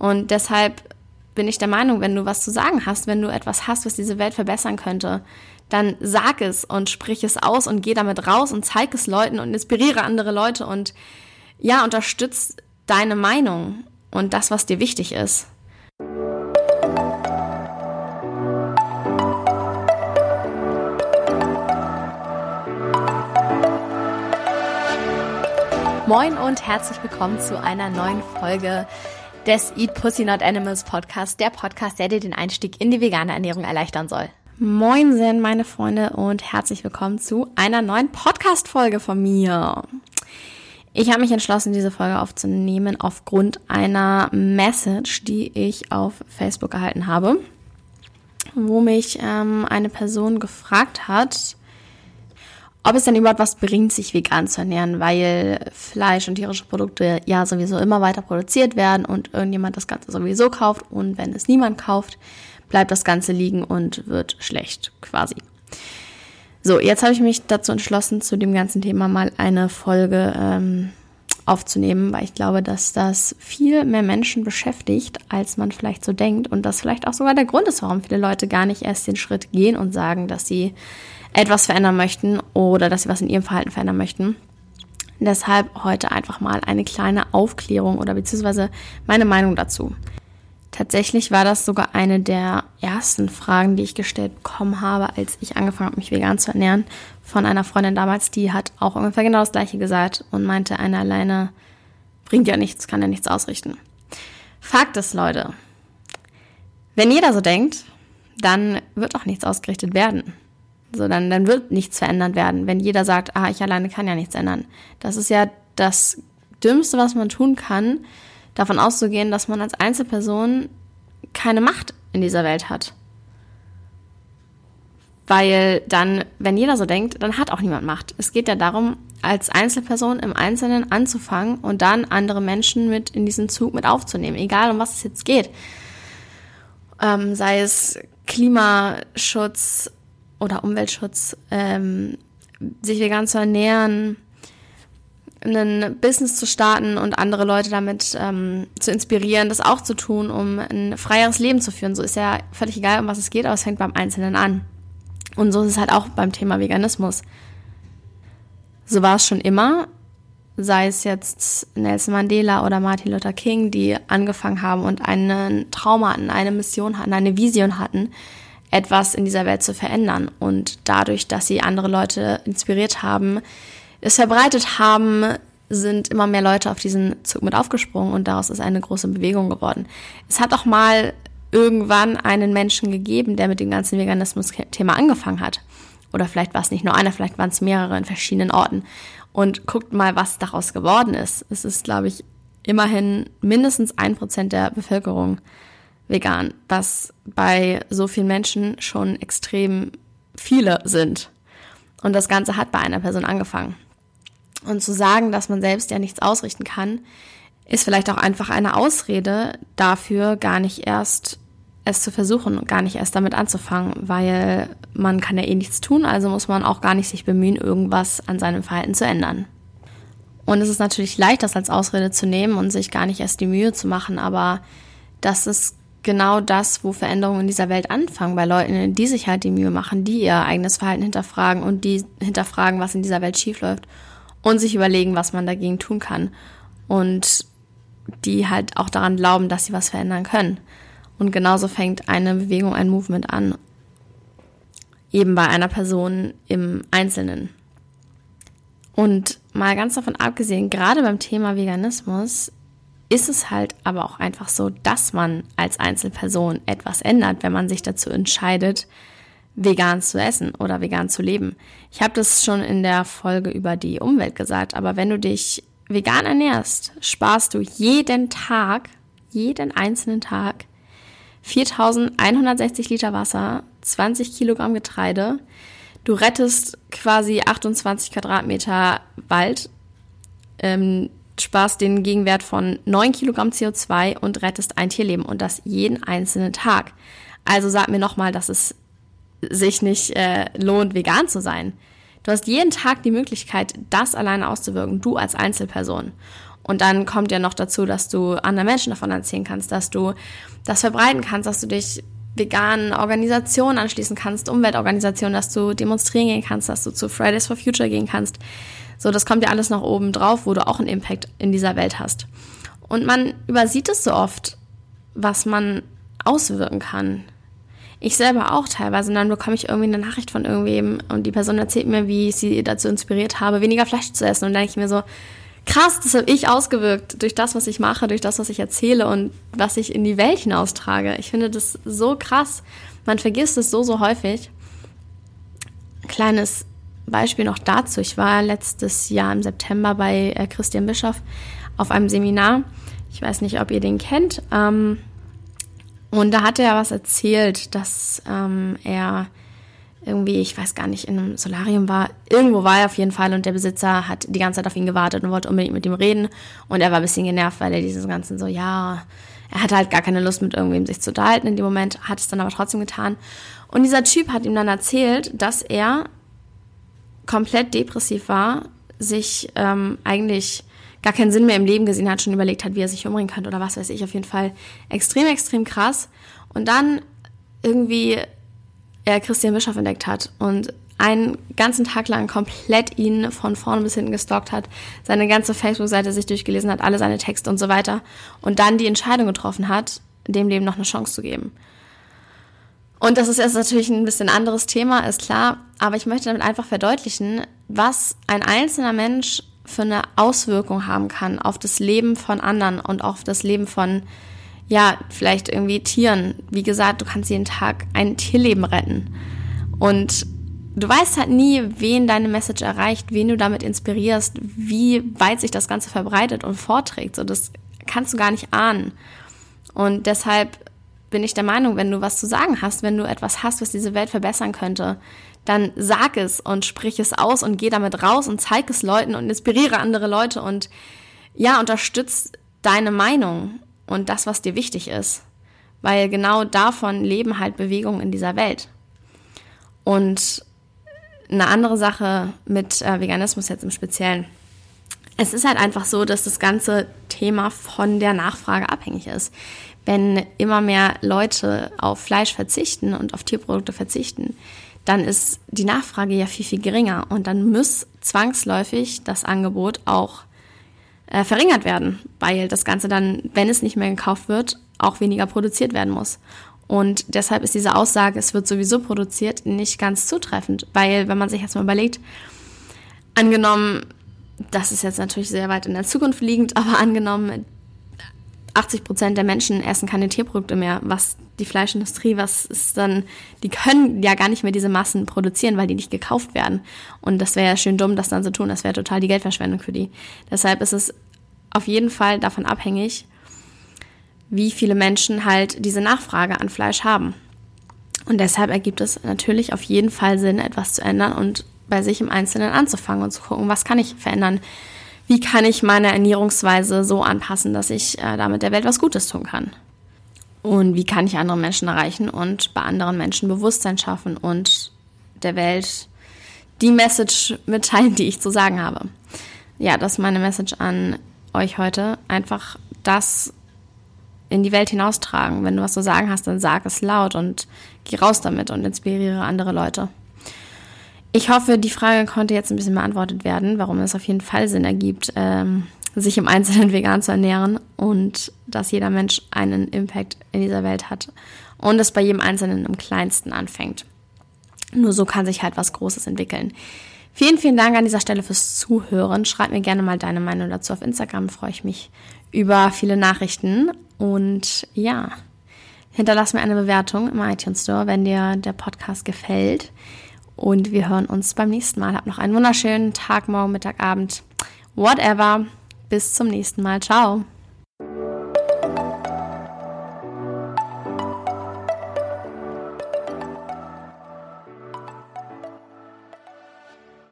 Und deshalb bin ich der Meinung, wenn du was zu sagen hast, wenn du etwas hast, was diese Welt verbessern könnte, dann sag es und sprich es aus und geh damit raus und zeig es Leuten und inspiriere andere Leute und ja, unterstütz deine Meinung und das, was dir wichtig ist. Moin und herzlich willkommen zu einer neuen Folge des Eat Pussy Not Animals Podcast, der Podcast, der dir den Einstieg in die vegane Ernährung erleichtern soll. Moin sind meine Freunde und herzlich willkommen zu einer neuen Podcast Folge von mir. Ich habe mich entschlossen, diese Folge aufzunehmen aufgrund einer Message, die ich auf Facebook erhalten habe, wo mich ähm, eine Person gefragt hat, ob es denn überhaupt was bringt, sich vegan zu ernähren, weil Fleisch und tierische Produkte ja sowieso immer weiter produziert werden und irgendjemand das Ganze sowieso kauft und wenn es niemand kauft, bleibt das Ganze liegen und wird schlecht quasi. So, jetzt habe ich mich dazu entschlossen, zu dem ganzen Thema mal eine Folge ähm, aufzunehmen, weil ich glaube, dass das viel mehr Menschen beschäftigt, als man vielleicht so denkt und das vielleicht auch sogar der Grund ist, warum viele Leute gar nicht erst den Schritt gehen und sagen, dass sie etwas verändern möchten oder dass sie was in ihrem Verhalten verändern möchten. Deshalb heute einfach mal eine kleine Aufklärung oder beziehungsweise meine Meinung dazu. Tatsächlich war das sogar eine der ersten Fragen, die ich gestellt bekommen habe, als ich angefangen habe, mich vegan zu ernähren, von einer Freundin damals, die hat auch ungefähr genau das gleiche gesagt und meinte, eine alleine bringt ja nichts, kann ja nichts ausrichten. Fakt ist, Leute, wenn jeder so denkt, dann wird auch nichts ausgerichtet werden. So, dann, dann wird nichts verändert werden, wenn jeder sagt, ah, ich alleine kann ja nichts ändern. Das ist ja das Dümmste, was man tun kann, davon auszugehen, dass man als Einzelperson keine Macht in dieser Welt hat. Weil dann, wenn jeder so denkt, dann hat auch niemand Macht. Es geht ja darum, als Einzelperson im Einzelnen anzufangen und dann andere Menschen mit in diesen Zug mit aufzunehmen, egal um was es jetzt geht. Ähm, sei es Klimaschutz, oder Umweltschutz, ähm, sich vegan zu ernähren, ein Business zu starten und andere Leute damit ähm, zu inspirieren, das auch zu tun, um ein freieres Leben zu führen. So ist ja völlig egal, um was es geht, aber es fängt beim Einzelnen an. Und so ist es halt auch beim Thema Veganismus. So war es schon immer, sei es jetzt Nelson Mandela oder Martin Luther King, die angefangen haben und einen Traum hatten, eine Mission hatten, eine Vision hatten, etwas in dieser Welt zu verändern. Und dadurch, dass sie andere Leute inspiriert haben, es verbreitet haben, sind immer mehr Leute auf diesen Zug mit aufgesprungen und daraus ist eine große Bewegung geworden. Es hat auch mal irgendwann einen Menschen gegeben, der mit dem ganzen Veganismus-Thema angefangen hat. Oder vielleicht war es nicht nur einer, vielleicht waren es mehrere in verschiedenen Orten. Und guckt mal, was daraus geworden ist. Es ist, glaube ich, immerhin mindestens ein Prozent der Bevölkerung vegan, was bei so vielen Menschen schon extrem viele sind. Und das Ganze hat bei einer Person angefangen. Und zu sagen, dass man selbst ja nichts ausrichten kann, ist vielleicht auch einfach eine Ausrede dafür, gar nicht erst es zu versuchen und gar nicht erst damit anzufangen, weil man kann ja eh nichts tun, also muss man auch gar nicht sich bemühen, irgendwas an seinem Verhalten zu ändern. Und es ist natürlich leicht, das als Ausrede zu nehmen und sich gar nicht erst die Mühe zu machen, aber das ist genau das, wo Veränderungen in dieser Welt anfangen, bei Leuten, die sich halt die Mühe machen, die ihr eigenes Verhalten hinterfragen und die hinterfragen, was in dieser Welt schiefläuft und sich überlegen, was man dagegen tun kann. Und die halt auch daran glauben, dass sie was verändern können. Und genauso fängt eine Bewegung, ein Movement an. Eben bei einer Person im Einzelnen. Und mal ganz davon abgesehen, gerade beim Thema Veganismus ist es halt aber auch einfach so, dass man als Einzelperson etwas ändert, wenn man sich dazu entscheidet, vegan zu essen oder vegan zu leben. Ich habe das schon in der Folge über die Umwelt gesagt, aber wenn du dich vegan ernährst, sparst du jeden Tag, jeden einzelnen Tag 4160 Liter Wasser, 20 Kilogramm Getreide. Du rettest quasi 28 Quadratmeter Wald. Ähm, sparst den Gegenwert von 9 Kilogramm CO2 und rettest ein Tierleben und das jeden einzelnen Tag. Also sag mir nochmal, dass es sich nicht äh, lohnt, vegan zu sein. Du hast jeden Tag die Möglichkeit, das alleine auszuwirken, du als Einzelperson. Und dann kommt ja noch dazu, dass du anderen Menschen davon erzählen kannst, dass du das verbreiten kannst, dass du dich veganen Organisationen anschließen kannst, Umweltorganisationen, dass du demonstrieren gehen kannst, dass du zu Fridays for Future gehen kannst. So, das kommt ja alles noch oben drauf, wo du auch einen Impact in dieser Welt hast. Und man übersieht es so oft, was man auswirken kann. Ich selber auch teilweise. Und dann bekomme ich irgendwie eine Nachricht von irgendwem und die Person erzählt mir, wie ich sie dazu inspiriert habe, weniger Fleisch zu essen. Und dann denke ich mir so, krass, das habe ich ausgewirkt durch das, was ich mache, durch das, was ich erzähle und was ich in die Welt hinaustrage. Ich finde das so krass. Man vergisst es so, so häufig. Kleines Beispiel noch dazu. Ich war letztes Jahr im September bei äh, Christian Bischoff auf einem Seminar. Ich weiß nicht, ob ihr den kennt. Ähm, und da hat er was erzählt, dass ähm, er irgendwie, ich weiß gar nicht, in einem Solarium war. Irgendwo war er auf jeden Fall und der Besitzer hat die ganze Zeit auf ihn gewartet und wollte unbedingt mit ihm reden. Und er war ein bisschen genervt, weil er dieses Ganze so, ja, er hatte halt gar keine Lust mit irgendwem sich zu unterhalten in dem Moment, hat es dann aber trotzdem getan. Und dieser Typ hat ihm dann erzählt, dass er komplett depressiv war, sich ähm, eigentlich gar keinen Sinn mehr im Leben gesehen hat, schon überlegt hat, wie er sich umbringen könnte oder was weiß ich. Auf jeden Fall extrem, extrem krass. Und dann irgendwie er Christian Bischoff entdeckt hat und einen ganzen Tag lang komplett ihn von vorne bis hinten gestalkt hat, seine ganze Facebook-Seite sich durchgelesen hat, alle seine Texte und so weiter und dann die Entscheidung getroffen hat, dem Leben noch eine Chance zu geben. Und das ist jetzt natürlich ein bisschen anderes Thema, ist klar, aber ich möchte damit einfach verdeutlichen, was ein einzelner Mensch für eine Auswirkung haben kann auf das Leben von anderen und auf das Leben von ja, vielleicht irgendwie Tieren. Wie gesagt, du kannst jeden Tag ein Tierleben retten. Und du weißt halt nie, wen deine Message erreicht, wen du damit inspirierst, wie weit sich das Ganze verbreitet und vorträgt. So, das kannst du gar nicht ahnen. Und deshalb bin ich der Meinung, wenn du was zu sagen hast, wenn du etwas hast, was diese Welt verbessern könnte, dann sag es und sprich es aus und geh damit raus und zeig es Leuten und inspiriere andere Leute und ja, unterstütz deine Meinung und das, was dir wichtig ist. Weil genau davon leben halt Bewegungen in dieser Welt. Und eine andere Sache mit äh, Veganismus jetzt im Speziellen. Es ist halt einfach so, dass das ganze Thema von der Nachfrage abhängig ist. Wenn immer mehr Leute auf Fleisch verzichten und auf Tierprodukte verzichten, dann ist die Nachfrage ja viel, viel geringer und dann muss zwangsläufig das Angebot auch äh, verringert werden, weil das Ganze dann, wenn es nicht mehr gekauft wird, auch weniger produziert werden muss. Und deshalb ist diese Aussage, es wird sowieso produziert, nicht ganz zutreffend, weil wenn man sich jetzt mal überlegt, angenommen, das ist jetzt natürlich sehr weit in der Zukunft liegend, aber angenommen, 80 Prozent der Menschen essen keine Tierprodukte mehr, was die Fleischindustrie, was ist dann, die können ja gar nicht mehr diese Massen produzieren, weil die nicht gekauft werden. Und das wäre ja schön dumm, das dann zu tun. Das wäre total die Geldverschwendung für die. Deshalb ist es auf jeden Fall davon abhängig, wie viele Menschen halt diese Nachfrage an Fleisch haben. Und deshalb ergibt es natürlich auf jeden Fall Sinn, etwas zu ändern und bei sich im Einzelnen anzufangen und zu gucken, was kann ich verändern? Wie kann ich meine Ernährungsweise so anpassen, dass ich äh, damit der Welt was Gutes tun kann? Und wie kann ich andere Menschen erreichen und bei anderen Menschen Bewusstsein schaffen und der Welt die Message mitteilen, die ich zu sagen habe. Ja, das ist meine Message an euch heute. Einfach das in die Welt hinaustragen. Wenn du was zu sagen hast, dann sag es laut und geh raus damit und inspiriere andere Leute. Ich hoffe, die Frage konnte jetzt ein bisschen beantwortet werden, warum es auf jeden Fall Sinn ergibt, ähm, sich im Einzelnen vegan zu ernähren und dass jeder Mensch einen Impact in dieser Welt hat und es bei jedem Einzelnen im Kleinsten anfängt. Nur so kann sich halt was Großes entwickeln. Vielen, vielen Dank an dieser Stelle fürs Zuhören. Schreib mir gerne mal deine Meinung dazu auf Instagram. Freue ich mich über viele Nachrichten. Und ja, hinterlass mir eine Bewertung im iTunes Store, wenn dir der Podcast gefällt. Und wir hören uns beim nächsten Mal. Hab noch einen wunderschönen Tag, morgen, Mittag, Abend, whatever. Bis zum nächsten Mal. Ciao.